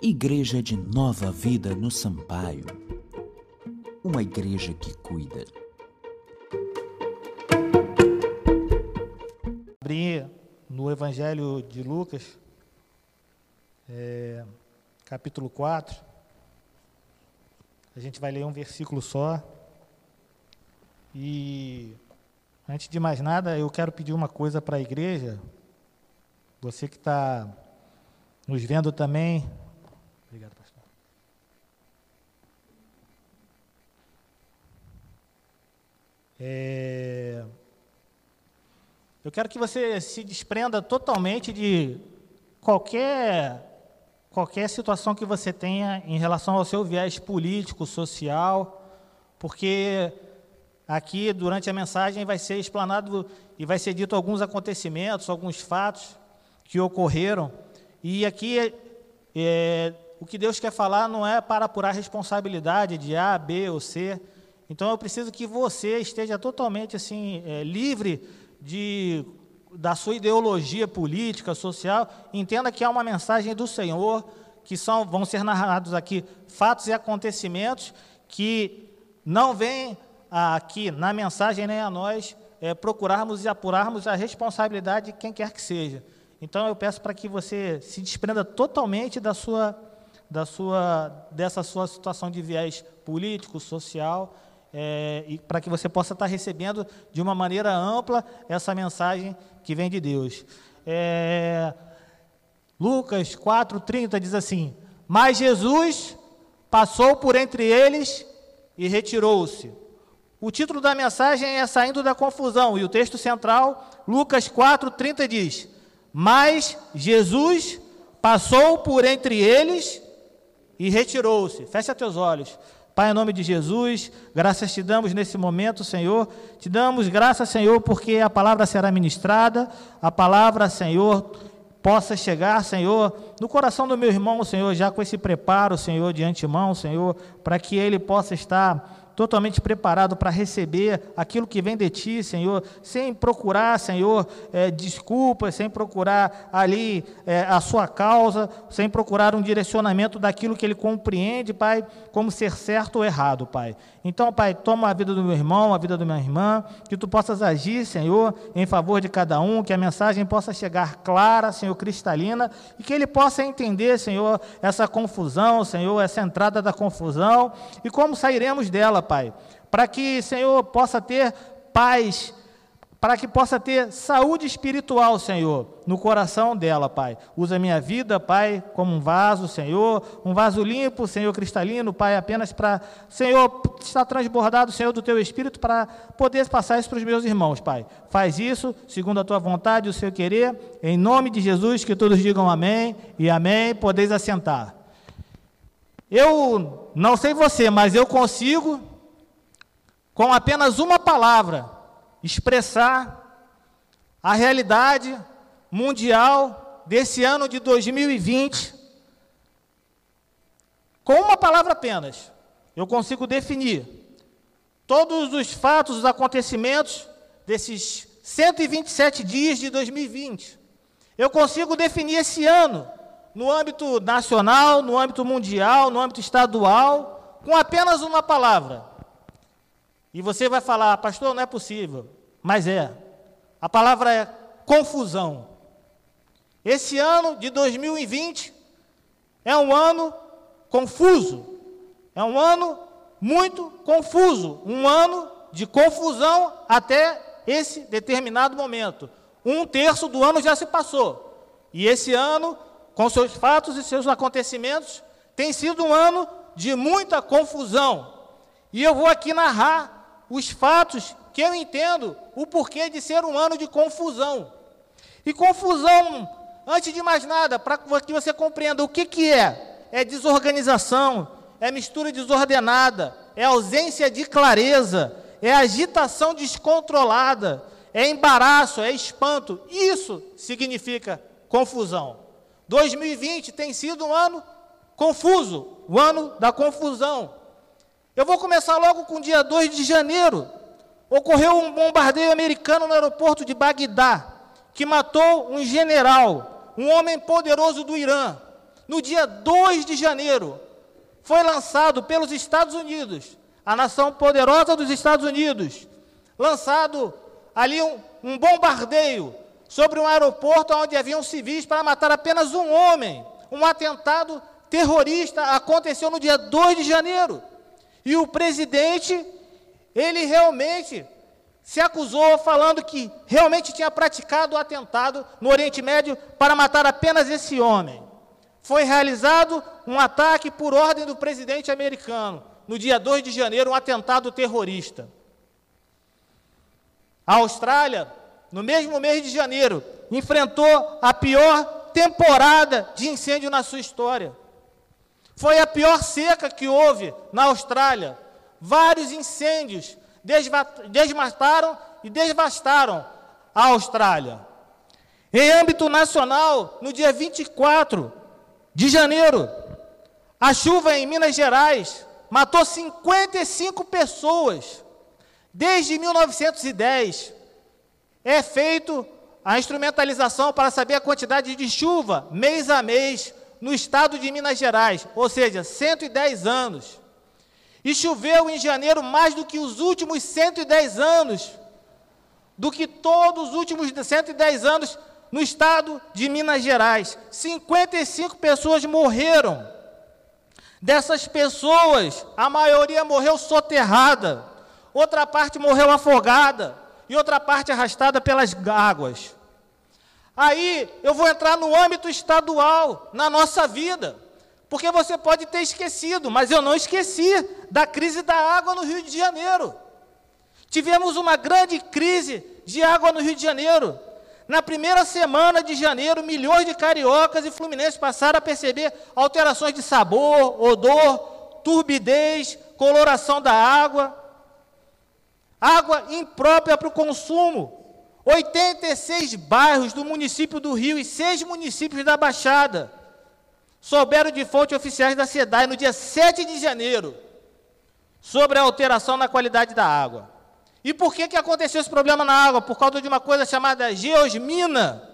Igreja de Nova Vida no Sampaio. Uma igreja que cuida. Abrir no Evangelho de Lucas, é, capítulo 4. A gente vai ler um versículo só. E antes de mais nada, eu quero pedir uma coisa para a igreja. Você que está nos vendo também, Obrigado, pastor. É... Eu quero que você se desprenda totalmente de qualquer qualquer situação que você tenha em relação ao seu viés político, social, porque aqui durante a mensagem vai ser explanado e vai ser dito alguns acontecimentos, alguns fatos que ocorreram e aqui é, o que Deus quer falar não é para apurar responsabilidade de A, B ou C. Então eu preciso que você esteja totalmente assim é, livre de da sua ideologia política, social. Entenda que é uma mensagem do Senhor, que são vão ser narrados aqui fatos e acontecimentos que não vêm aqui na mensagem nem a nós é, procurarmos e apurarmos a responsabilidade de quem quer que seja. Então eu peço para que você se desprenda totalmente da sua da sua, dessa sua situação de viés político, social, é, e para que você possa estar recebendo de uma maneira ampla essa mensagem que vem de Deus. É, Lucas 4,30 diz assim: Mas Jesus passou por entre eles e retirou-se. O título da mensagem é Saindo da Confusão, e o texto central, Lucas 4,30 diz: Mas Jesus passou por entre eles e retirou-se. Fecha teus olhos. Pai, em nome de Jesus, graças te damos nesse momento, Senhor. Te damos graças, Senhor, porque a palavra será ministrada, a palavra, Senhor, possa chegar, Senhor, no coração do meu irmão, Senhor, já com esse preparo, Senhor, de antemão, Senhor, para que ele possa estar totalmente preparado para receber aquilo que vem de ti, Senhor, sem procurar, Senhor, é, desculpas, sem procurar ali é, a sua causa, sem procurar um direcionamento daquilo que ele compreende, Pai, como ser certo ou errado, Pai. Então, Pai, toma a vida do meu irmão, a vida da minha irmã, que tu possas agir, Senhor, em favor de cada um, que a mensagem possa chegar clara, Senhor, cristalina, e que ele possa entender, Senhor, essa confusão, Senhor, essa entrada da confusão, e como sairemos dela, Pai. Para que, Senhor, possa ter paz para que possa ter saúde espiritual, Senhor, no coração dela, Pai. Usa minha vida, Pai, como um vaso, Senhor, um vaso limpo, Senhor, cristalino, Pai, apenas para, Senhor, estar transbordado, Senhor, do Teu Espírito, para poder passar isso para os meus irmãos, Pai. Faz isso, segundo a Tua vontade e o Seu querer, em nome de Jesus, que todos digam amém e amém, podeis assentar. Eu não sei você, mas eu consigo, com apenas uma palavra, expressar a realidade mundial desse ano de 2020 com uma palavra apenas. Eu consigo definir todos os fatos, os acontecimentos desses 127 dias de 2020. Eu consigo definir esse ano no âmbito nacional, no âmbito mundial, no âmbito estadual, com apenas uma palavra. E você vai falar, pastor, não é possível. Mas é. A palavra é confusão. Esse ano de 2020 é um ano confuso. É um ano muito confuso. Um ano de confusão até esse determinado momento. Um terço do ano já se passou. E esse ano, com seus fatos e seus acontecimentos, tem sido um ano de muita confusão. E eu vou aqui narrar os fatos que eu entendo o porquê de ser um ano de confusão. E confusão, antes de mais nada, para que você compreenda o que, que é: é desorganização, é mistura desordenada, é ausência de clareza, é agitação descontrolada, é embaraço, é espanto. Isso significa confusão. 2020 tem sido um ano confuso, o ano da confusão. Eu vou começar logo com o dia 2 de janeiro. Ocorreu um bombardeio americano no aeroporto de Bagdá, que matou um general, um homem poderoso do Irã. no dia 2 de janeiro, foi lançado pelos Estados Unidos, a nação poderosa dos Estados Unidos, lançado ali um, um bombardeio sobre um aeroporto onde haviam civis para matar apenas um homem. Um atentado terrorista aconteceu no dia 2 de janeiro. E o presidente, ele realmente se acusou falando que realmente tinha praticado o atentado no Oriente Médio para matar apenas esse homem. Foi realizado um ataque por ordem do presidente americano, no dia 2 de janeiro, um atentado terrorista. A Austrália, no mesmo mês de janeiro, enfrentou a pior temporada de incêndio na sua história. Foi a pior seca que houve na Austrália. Vários incêndios desmataram e devastaram a Austrália. Em âmbito nacional, no dia 24 de janeiro, a chuva em Minas Gerais matou 55 pessoas. Desde 1910 é feito a instrumentalização para saber a quantidade de chuva mês a mês no estado de Minas Gerais, ou seja, 110 anos. E choveu em janeiro mais do que os últimos 110 anos, do que todos os últimos 110 anos no estado de Minas Gerais. 55 pessoas morreram. Dessas pessoas, a maioria morreu soterrada, outra parte morreu afogada e outra parte arrastada pelas águas. Aí eu vou entrar no âmbito estadual, na nossa vida. Porque você pode ter esquecido, mas eu não esqueci da crise da água no Rio de Janeiro. Tivemos uma grande crise de água no Rio de Janeiro. Na primeira semana de janeiro, milhões de cariocas e fluminenses passaram a perceber alterações de sabor, odor, turbidez, coloração da água. Água imprópria para o consumo. 86 bairros do município do Rio e seis municípios da Baixada souberam de fontes oficiais da SEDAI no dia 7 de janeiro sobre a alteração na qualidade da água. E por que, que aconteceu esse problema na água? Por causa de uma coisa chamada geosmina,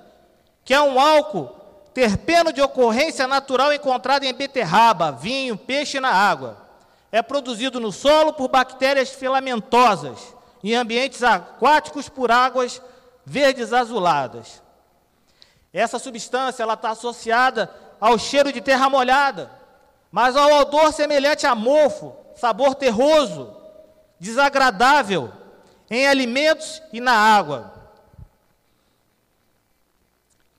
que é um álcool terpeno de ocorrência natural encontrado em beterraba, vinho, peixe na água. É produzido no solo por bactérias filamentosas, em ambientes aquáticos por águas verdes azuladas. Essa substância está associada ao cheiro de terra molhada, mas ao odor semelhante a mofo, sabor terroso, desagradável em alimentos e na água.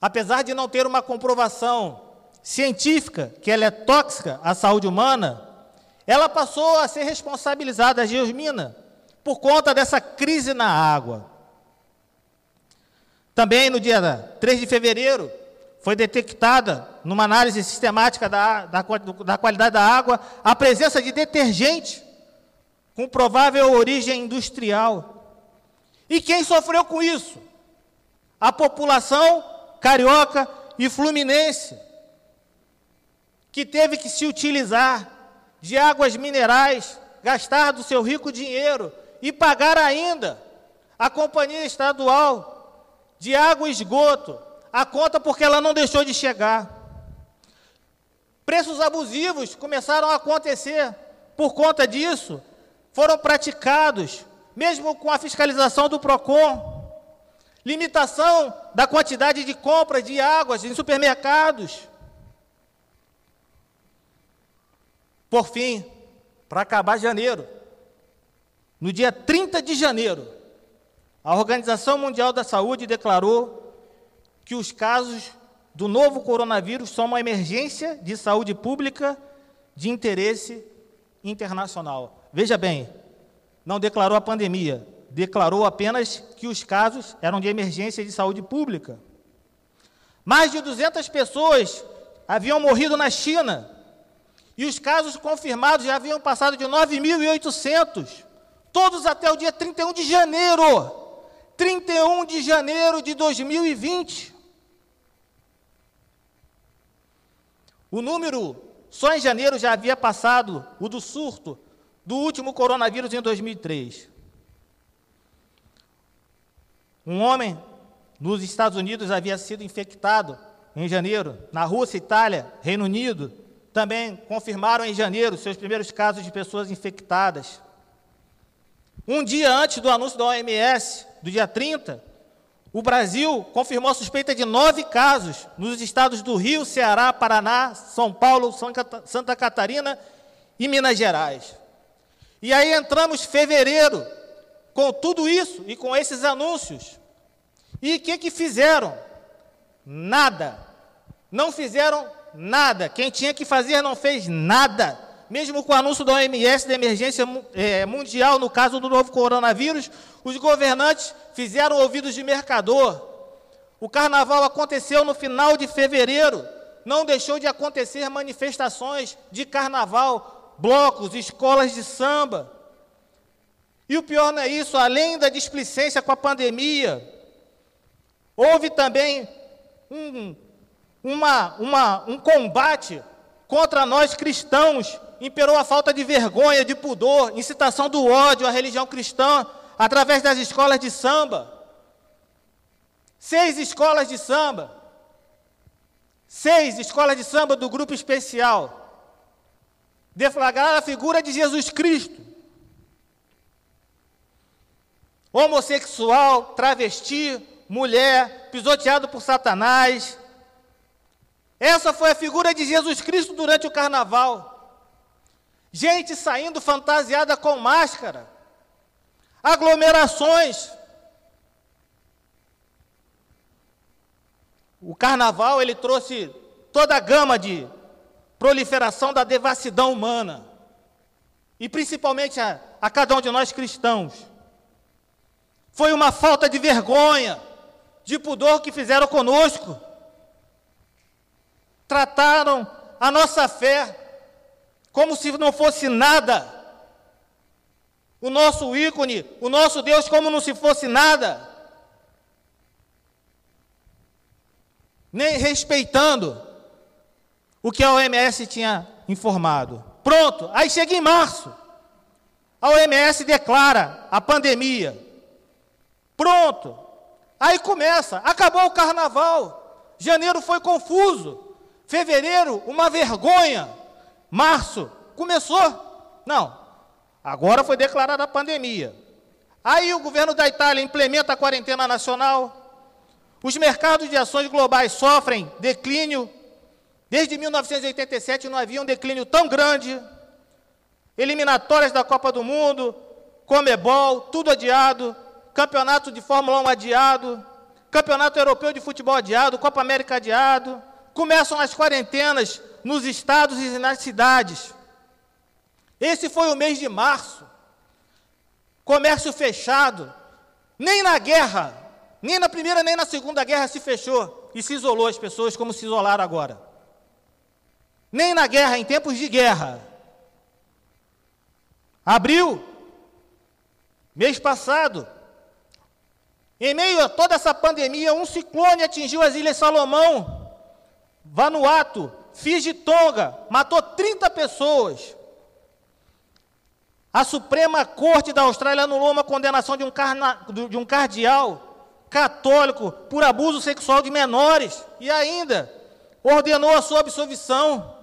Apesar de não ter uma comprovação científica que ela é tóxica à saúde humana, ela passou a ser responsabilizada, a geosmina, por conta dessa crise na água. Também no dia 3 de fevereiro, foi detectada, numa análise sistemática da, da, da qualidade da água, a presença de detergente com provável origem industrial. E quem sofreu com isso? A população carioca e fluminense, que teve que se utilizar de águas minerais, gastar do seu rico dinheiro e pagar ainda a companhia estadual de água e esgoto a conta porque ela não deixou de chegar. Preços abusivos começaram a acontecer. Por conta disso, foram praticados, mesmo com a fiscalização do PROCON, limitação da quantidade de compra de águas em supermercados. Por fim, para acabar janeiro, no dia 30 de janeiro, a Organização Mundial da Saúde declarou que os casos do novo coronavírus são uma emergência de saúde pública de interesse internacional. Veja bem, não declarou a pandemia, declarou apenas que os casos eram de emergência de saúde pública. Mais de 200 pessoas haviam morrido na China e os casos confirmados já haviam passado de 9.800, todos até o dia 31 de janeiro. 31 de janeiro de 2020. O número, só em janeiro já havia passado o do surto do último coronavírus em 2003. Um homem nos Estados Unidos havia sido infectado em janeiro. Na Rússia, Itália, Reino Unido, também confirmaram em janeiro seus primeiros casos de pessoas infectadas. Um dia antes do anúncio da OMS, do dia 30, o Brasil confirmou a suspeita de nove casos nos estados do Rio, Ceará, Paraná, São Paulo, Santa Catarina e Minas Gerais. E aí entramos fevereiro com tudo isso e com esses anúncios. E o que, que fizeram? Nada. Não fizeram nada. Quem tinha que fazer não fez nada. Mesmo com o anúncio da OMS da emergência é, mundial no caso do novo coronavírus, os governantes fizeram ouvidos de mercador. O carnaval aconteceu no final de fevereiro. Não deixou de acontecer manifestações de carnaval, blocos, escolas de samba. E o pior não é isso, além da displicência com a pandemia, houve também um, uma, uma, um combate contra nós cristãos. Imperou a falta de vergonha, de pudor, incitação do ódio à religião cristã, através das escolas de samba. Seis escolas de samba. Seis escolas de samba do grupo especial. Deflagraram a figura de Jesus Cristo. Homossexual, travesti, mulher, pisoteado por Satanás. Essa foi a figura de Jesus Cristo durante o carnaval. Gente saindo fantasiada com máscara aglomerações. O carnaval ele trouxe toda a gama de proliferação da devassidão humana, e principalmente a, a cada um de nós cristãos. Foi uma falta de vergonha, de pudor que fizeram conosco. Trataram a nossa fé como se não fosse nada. O nosso ícone, o nosso Deus, como não se fosse nada, nem respeitando o que a OMS tinha informado. Pronto, aí chega em março, a OMS declara a pandemia. Pronto, aí começa, acabou o carnaval, janeiro foi confuso, fevereiro, uma vergonha, março, começou, não, Agora foi declarada a pandemia. Aí o governo da Itália implementa a quarentena nacional. Os mercados de ações globais sofrem declínio. Desde 1987 não havia um declínio tão grande. Eliminatórias da Copa do Mundo, Comebol, tudo adiado. Campeonato de Fórmula 1 adiado. Campeonato Europeu de Futebol adiado. Copa América adiado. Começam as quarentenas nos estados e nas cidades. Esse foi o mês de março. Comércio fechado. Nem na guerra, nem na primeira nem na segunda guerra se fechou e se isolou as pessoas como se isolaram agora. Nem na guerra, em tempos de guerra. Abril, mês passado, em meio a toda essa pandemia, um ciclone atingiu as Ilhas Salomão, Vanuatu, Fiji de Tonga, matou 30 pessoas. A Suprema Corte da Austrália anulou uma condenação de um, carna, de um cardeal católico por abuso sexual de menores e ainda ordenou a sua absolvição.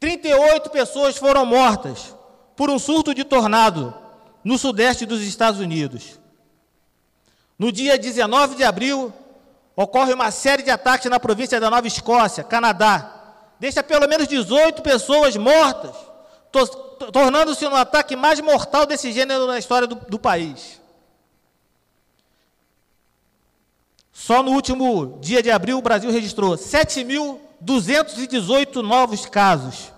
38 pessoas foram mortas por um surto de tornado no sudeste dos Estados Unidos. No dia 19 de abril, ocorre uma série de ataques na província da Nova Escócia, Canadá. Deixa pelo menos 18 pessoas mortas tornando-se um ataque mais mortal desse gênero na história do, do país. Só no último dia de abril, o Brasil registrou 7.218 novos casos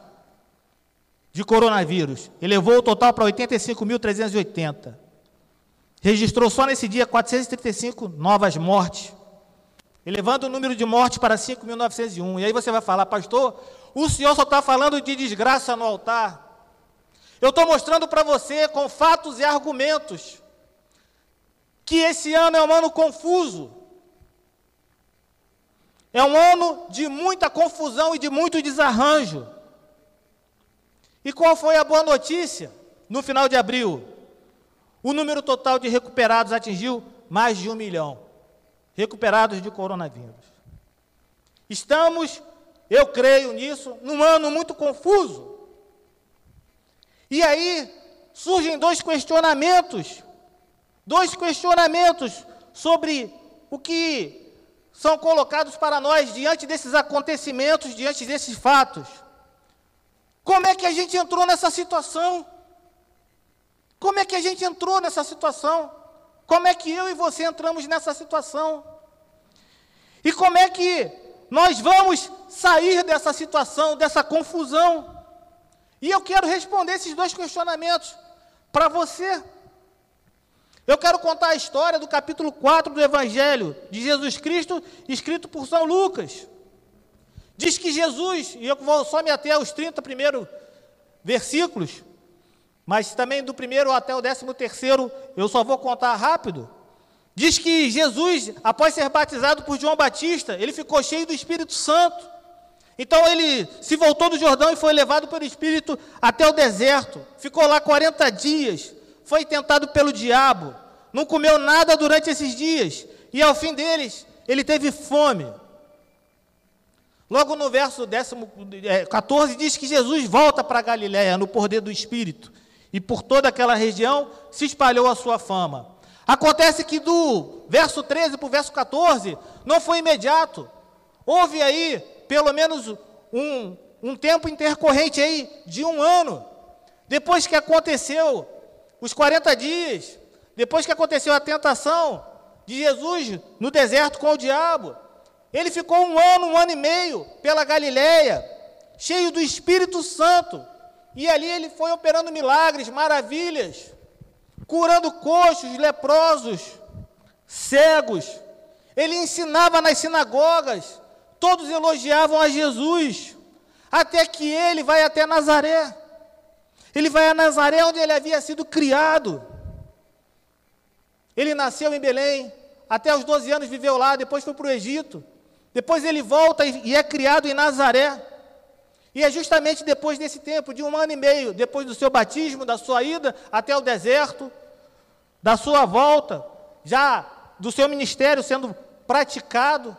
de coronavírus. Elevou o total para 85.380. Registrou só nesse dia 435 novas mortes, elevando o número de mortes para 5.901. E aí você vai falar, pastor, o senhor só está falando de desgraça no altar. Eu estou mostrando para você com fatos e argumentos que esse ano é um ano confuso. É um ano de muita confusão e de muito desarranjo. E qual foi a boa notícia? No final de abril, o número total de recuperados atingiu mais de um milhão recuperados de coronavírus. Estamos, eu creio nisso, num ano muito confuso. E aí surgem dois questionamentos, dois questionamentos sobre o que são colocados para nós diante desses acontecimentos, diante desses fatos. Como é que a gente entrou nessa situação? Como é que a gente entrou nessa situação? Como é que eu e você entramos nessa situação? E como é que nós vamos sair dessa situação, dessa confusão? E eu quero responder esses dois questionamentos para você. Eu quero contar a história do capítulo 4 do Evangelho de Jesus Cristo, escrito por São Lucas. Diz que Jesus, e eu vou só me até aos 30 primeiros versículos, mas também do primeiro até o décimo terceiro eu só vou contar rápido. Diz que Jesus, após ser batizado por João Batista, ele ficou cheio do Espírito Santo. Então ele se voltou do Jordão e foi levado pelo Espírito até o deserto. Ficou lá 40 dias. Foi tentado pelo diabo. Não comeu nada durante esses dias. E ao fim deles, ele teve fome. Logo no verso 14 é, diz que Jesus volta para Galiléia no poder do Espírito. E por toda aquela região se espalhou a sua fama. Acontece que do verso 13 para o verso 14 não foi imediato. Houve aí pelo menos um, um tempo intercorrente aí de um ano. Depois que aconteceu os 40 dias, depois que aconteceu a tentação de Jesus no deserto com o diabo, ele ficou um ano, um ano e meio pela Galileia, cheio do Espírito Santo. E ali ele foi operando milagres, maravilhas, curando coxos, leprosos, cegos. Ele ensinava nas sinagogas, todos elogiavam a Jesus, até que ele vai até Nazaré. Ele vai a Nazaré, onde ele havia sido criado. Ele nasceu em Belém, até os 12 anos viveu lá, depois foi para o Egito. Depois ele volta e é criado em Nazaré. E é justamente depois desse tempo, de um ano e meio, depois do seu batismo, da sua ida até o deserto, da sua volta, já do seu ministério sendo praticado,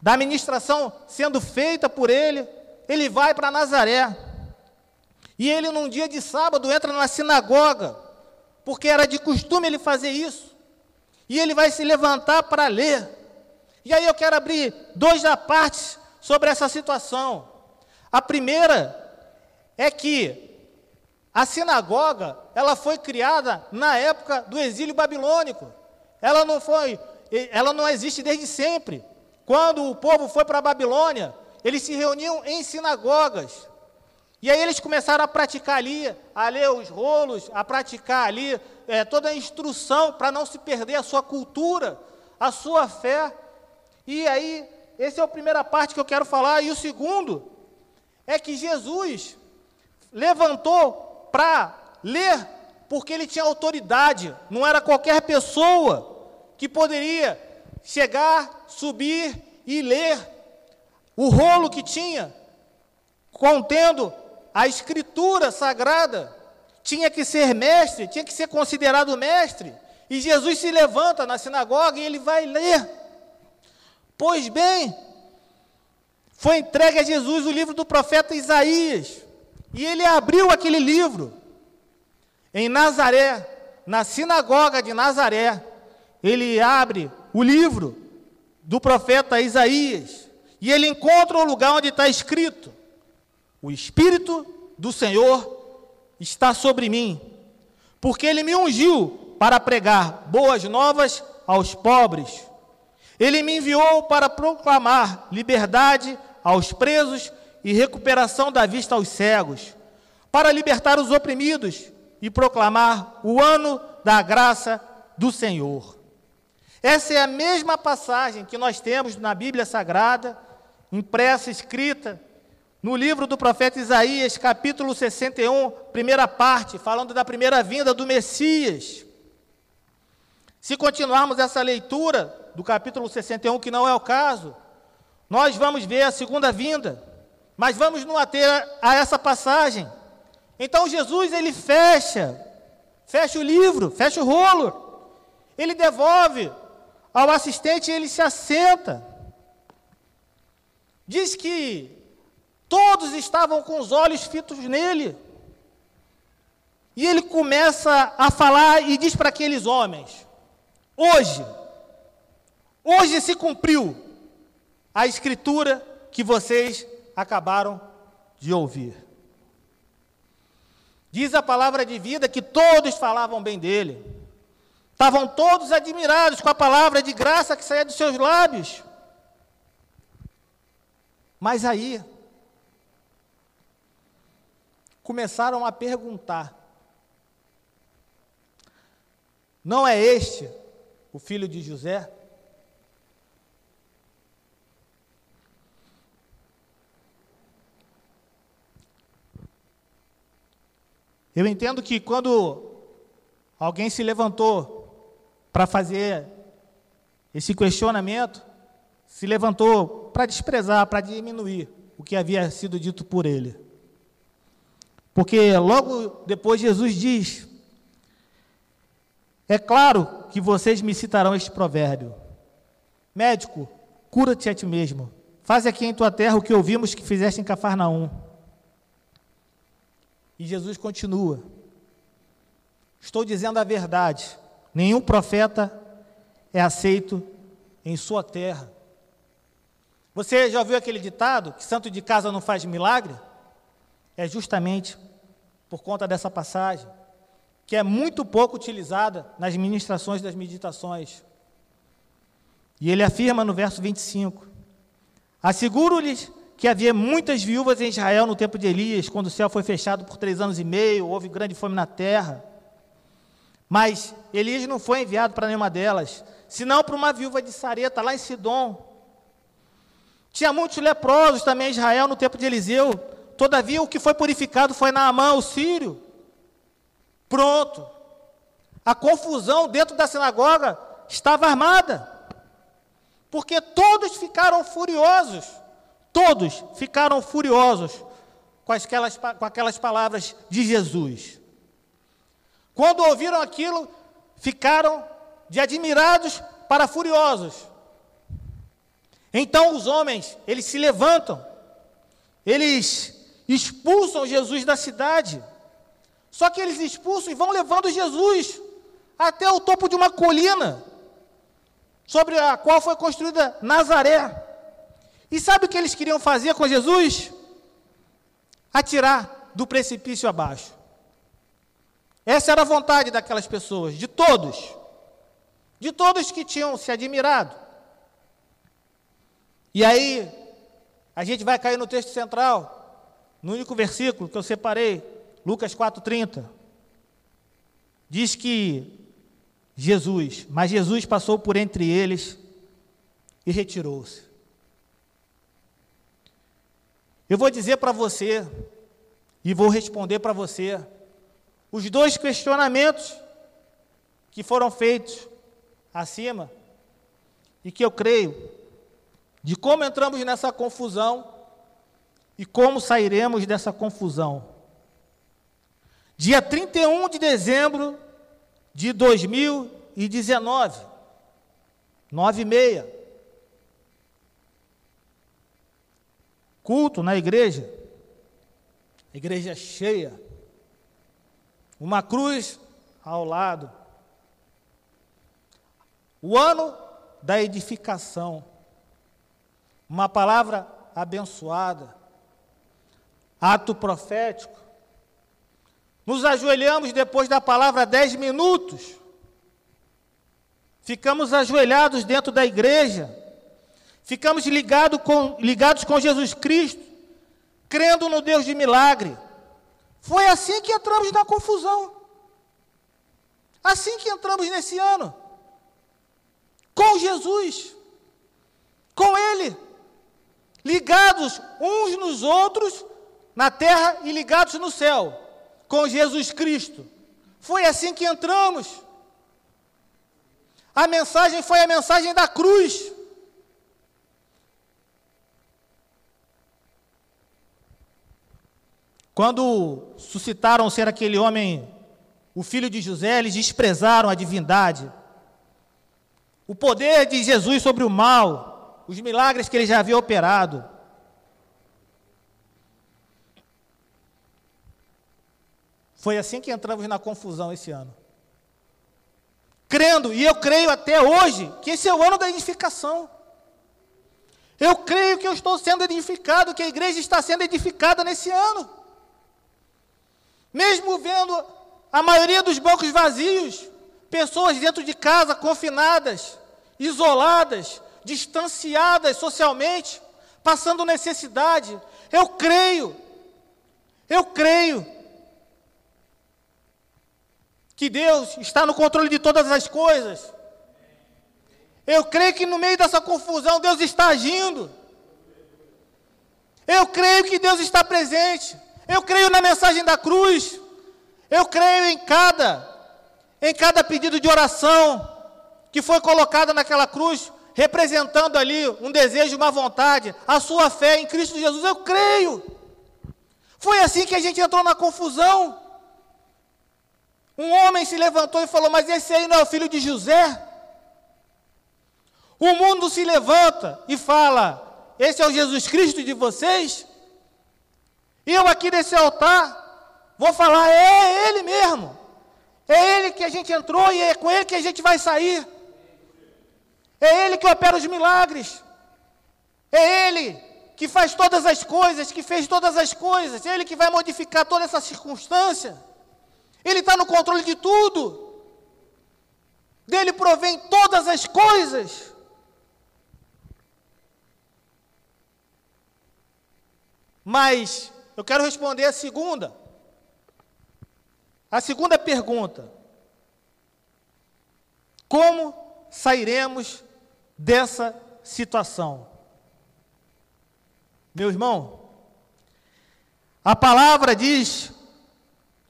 da ministração sendo feita por ele, ele vai para Nazaré. E ele, num dia de sábado, entra na sinagoga, porque era de costume ele fazer isso. E ele vai se levantar para ler. E aí eu quero abrir dois partes sobre essa situação. A primeira é que a sinagoga, ela foi criada na época do exílio babilônico. Ela não foi, ela não existe desde sempre. Quando o povo foi para a Babilônia, eles se reuniam em sinagogas. E aí eles começaram a praticar ali, a ler os rolos, a praticar ali é, toda a instrução para não se perder a sua cultura, a sua fé. E aí, essa é a primeira parte que eu quero falar. E o segundo é que Jesus levantou para ler, porque ele tinha autoridade, não era qualquer pessoa que poderia chegar, subir e ler o rolo que tinha, contendo a escritura sagrada. Tinha que ser mestre, tinha que ser considerado mestre. E Jesus se levanta na sinagoga e ele vai ler. Pois bem, foi entregue a Jesus o livro do profeta Isaías, e ele abriu aquele livro. Em Nazaré, na sinagoga de Nazaré. Ele abre o livro do profeta Isaías, e ele encontra o lugar onde está escrito: O Espírito do Senhor está sobre mim, porque ele me ungiu para pregar boas novas aos pobres. Ele me enviou para proclamar liberdade aos presos e recuperação da vista aos cegos, para libertar os oprimidos e proclamar o ano da graça do Senhor. Essa é a mesma passagem que nós temos na Bíblia Sagrada, impressa, escrita no livro do profeta Isaías, capítulo 61, primeira parte, falando da primeira vinda do Messias. Se continuarmos essa leitura, do capítulo 61, que não é o caso, nós vamos ver a segunda vinda, mas vamos nos ater a, a essa passagem. Então Jesus ele fecha, fecha o livro, fecha o rolo, ele devolve ao assistente ele se assenta. diz que todos estavam com os olhos fitos nele. E ele começa a falar e diz para aqueles homens: Hoje, hoje se cumpriu a escritura que vocês acabaram de ouvir. Diz a palavra de vida que todos falavam bem dele. Estavam todos admirados com a palavra de graça que saía dos seus lábios. Mas aí, começaram a perguntar: Não é este o filho de José? Eu entendo que quando alguém se levantou para fazer esse questionamento, se levantou para desprezar, para diminuir o que havia sido dito por ele. Porque logo depois Jesus diz: É claro que vocês me citarão este provérbio: Médico, cura-te a ti mesmo. Faze aqui em tua terra o que ouvimos que fizeste em Cafarnaum. E Jesus continua: Estou dizendo a verdade. Nenhum profeta é aceito em sua terra. Você já ouviu aquele ditado que santo de casa não faz milagre? É justamente por conta dessa passagem, que é muito pouco utilizada nas ministrações das meditações. E ele afirma no verso 25: Asseguro-lhes que havia muitas viúvas em Israel no tempo de Elias, quando o céu foi fechado por três anos e meio, houve grande fome na terra. Mas Elias não foi enviado para nenhuma delas, senão para uma viúva de Sareta, lá em Sidom. Tinha muitos leprosos também em Israel no tempo de Eliseu. Todavia, o que foi purificado foi Naamã, o sírio. Pronto. A confusão dentro da sinagoga estava armada. Porque todos ficaram furiosos Todos ficaram furiosos com aquelas, com aquelas palavras de Jesus. Quando ouviram aquilo, ficaram de admirados para furiosos. Então os homens, eles se levantam, eles expulsam Jesus da cidade. Só que eles expulsam e vão levando Jesus até o topo de uma colina, sobre a qual foi construída Nazaré. E sabe o que eles queriam fazer com Jesus? Atirar do precipício abaixo. Essa era a vontade daquelas pessoas, de todos. De todos que tinham se admirado. E aí, a gente vai cair no texto central, no único versículo que eu separei, Lucas 4,30. Diz que Jesus, mas Jesus passou por entre eles e retirou-se. Eu vou dizer para você, e vou responder para você, os dois questionamentos que foram feitos acima, e que eu creio, de como entramos nessa confusão e como sairemos dessa confusão. Dia 31 de dezembro de 2019, nove e meia. Culto na igreja, igreja cheia, uma cruz ao lado. O ano da edificação, uma palavra abençoada, ato profético. Nos ajoelhamos depois da palavra dez minutos. Ficamos ajoelhados dentro da igreja Ficamos ligado com, ligados com Jesus Cristo, crendo no Deus de milagre. Foi assim que entramos na confusão. Assim que entramos nesse ano. Com Jesus. Com Ele. Ligados uns nos outros na terra e ligados no céu. Com Jesus Cristo. Foi assim que entramos. A mensagem foi a mensagem da cruz. Quando suscitaram ser aquele homem, o filho de José, eles desprezaram a divindade. O poder de Jesus sobre o mal, os milagres que ele já havia operado. Foi assim que entramos na confusão esse ano. Crendo, e eu creio até hoje, que esse é o ano da edificação. Eu creio que eu estou sendo edificado, que a igreja está sendo edificada nesse ano. Mesmo vendo a maioria dos bancos vazios, pessoas dentro de casa, confinadas, isoladas, distanciadas socialmente, passando necessidade, eu creio, eu creio que Deus está no controle de todas as coisas. Eu creio que no meio dessa confusão Deus está agindo. Eu creio que Deus está presente. Eu creio na mensagem da cruz. Eu creio em cada em cada pedido de oração que foi colocado naquela cruz, representando ali um desejo, uma vontade, a sua fé em Cristo Jesus. Eu creio. Foi assim que a gente entrou na confusão. Um homem se levantou e falou: Mas esse aí não é o filho de José? O mundo se levanta e fala: Esse é o Jesus Cristo de vocês? Eu aqui nesse altar vou falar: É Ele mesmo. É Ele que a gente entrou e é com Ele que a gente vai sair. É Ele que opera os milagres. É Ele que faz todas as coisas, que fez todas as coisas. É Ele que vai modificar toda essa circunstância. Ele está no controle de tudo. Dele provém todas as coisas. Mas eu quero responder a segunda. A segunda pergunta: Como sairemos dessa situação? Meu irmão, a palavra diz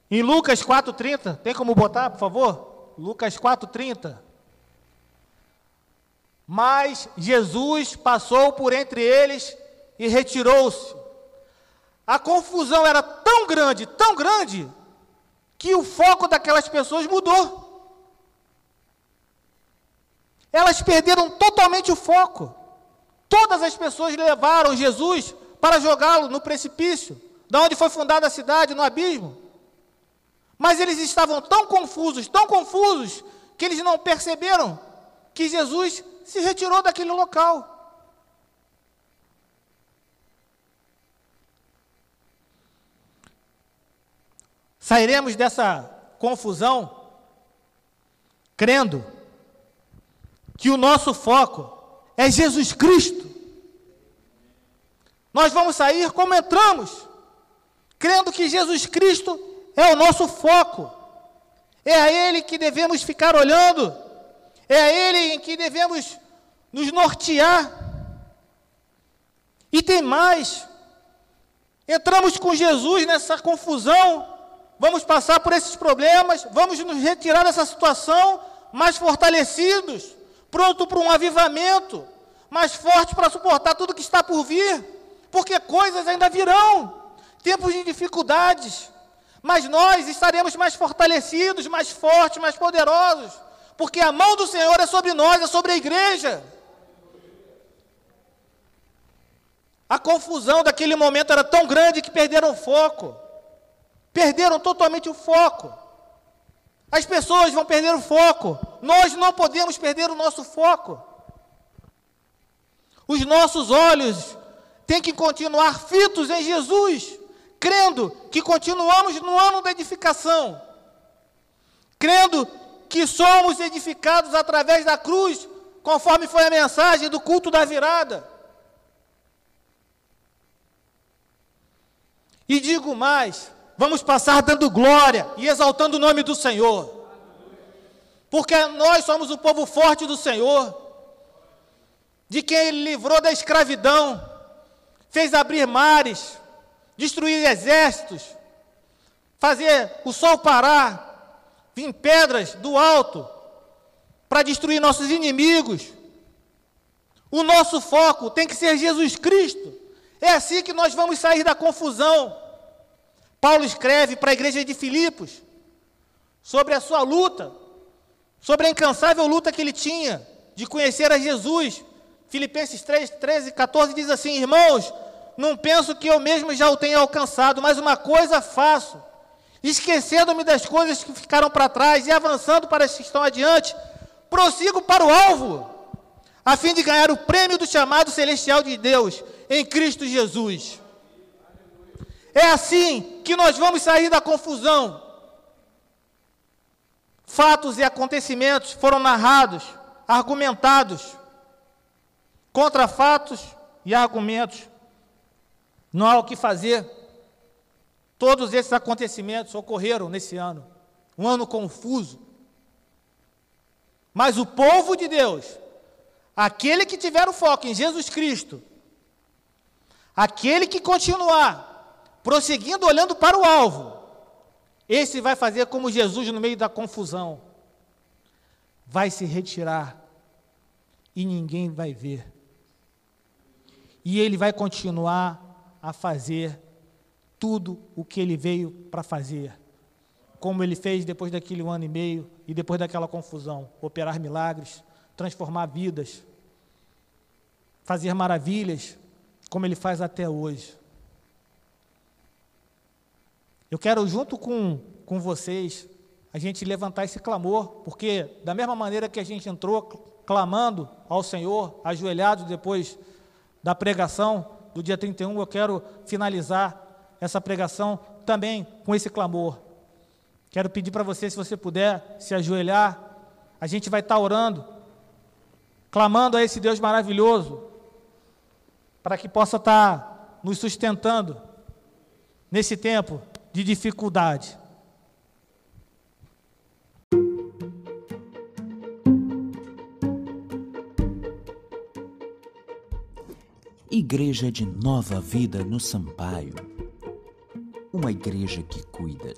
em Lucas 4:30, tem como botar, por favor? Lucas 4:30. Mas Jesus passou por entre eles e retirou-se a confusão era tão grande, tão grande, que o foco daquelas pessoas mudou. Elas perderam totalmente o foco. Todas as pessoas levaram Jesus para jogá-lo no precipício, da onde foi fundada a cidade, no abismo. Mas eles estavam tão confusos, tão confusos, que eles não perceberam que Jesus se retirou daquele local. Sairemos dessa confusão crendo que o nosso foco é Jesus Cristo. Nós vamos sair como entramos, crendo que Jesus Cristo é o nosso foco. É a Ele que devemos ficar olhando, é a Ele em que devemos nos nortear. E tem mais. Entramos com Jesus nessa confusão vamos passar por esses problemas, vamos nos retirar dessa situação mais fortalecidos, pronto para um avivamento, mais forte para suportar tudo que está por vir, porque coisas ainda virão, tempos de dificuldades, mas nós estaremos mais fortalecidos, mais fortes, mais poderosos, porque a mão do Senhor é sobre nós, é sobre a igreja. A confusão daquele momento era tão grande que perderam o foco. Perderam totalmente o foco. As pessoas vão perder o foco. Nós não podemos perder o nosso foco. Os nossos olhos têm que continuar fitos em Jesus, crendo que continuamos no ano da edificação, crendo que somos edificados através da cruz, conforme foi a mensagem do culto da virada. E digo mais: Vamos passar dando glória e exaltando o nome do Senhor. Porque nós somos o povo forte do Senhor, de quem Ele livrou da escravidão, fez abrir mares, destruir exércitos, fazer o sol parar, vir pedras do alto para destruir nossos inimigos. O nosso foco tem que ser Jesus Cristo. É assim que nós vamos sair da confusão. Paulo escreve para a igreja de Filipos sobre a sua luta, sobre a incansável luta que ele tinha de conhecer a Jesus. Filipenses 3, 13 e 14 diz assim: Irmãos, não penso que eu mesmo já o tenha alcançado, mas uma coisa faço, esquecendo-me das coisas que ficaram para trás e avançando para as que estão adiante, prossigo para o alvo, a fim de ganhar o prêmio do chamado celestial de Deus em Cristo Jesus. É assim que nós vamos sair da confusão. Fatos e acontecimentos foram narrados, argumentados, contra fatos e argumentos. Não há o que fazer. Todos esses acontecimentos ocorreram nesse ano. Um ano confuso. Mas o povo de Deus, aquele que tiver o foco em Jesus Cristo, aquele que continuar prosseguindo olhando para o alvo, esse vai fazer como Jesus no meio da confusão. Vai se retirar e ninguém vai ver. E ele vai continuar a fazer tudo o que ele veio para fazer. Como ele fez depois daquele ano e meio e depois daquela confusão: operar milagres, transformar vidas, fazer maravilhas, como ele faz até hoje. Eu quero, junto com, com vocês, a gente levantar esse clamor, porque, da mesma maneira que a gente entrou clamando ao Senhor, ajoelhado depois da pregação do dia 31, eu quero finalizar essa pregação também com esse clamor. Quero pedir para você, se você puder, se ajoelhar, a gente vai estar orando, clamando a esse Deus maravilhoso, para que possa estar nos sustentando nesse tempo de dificuldade. Igreja de Nova Vida no Sampaio uma igreja que cuida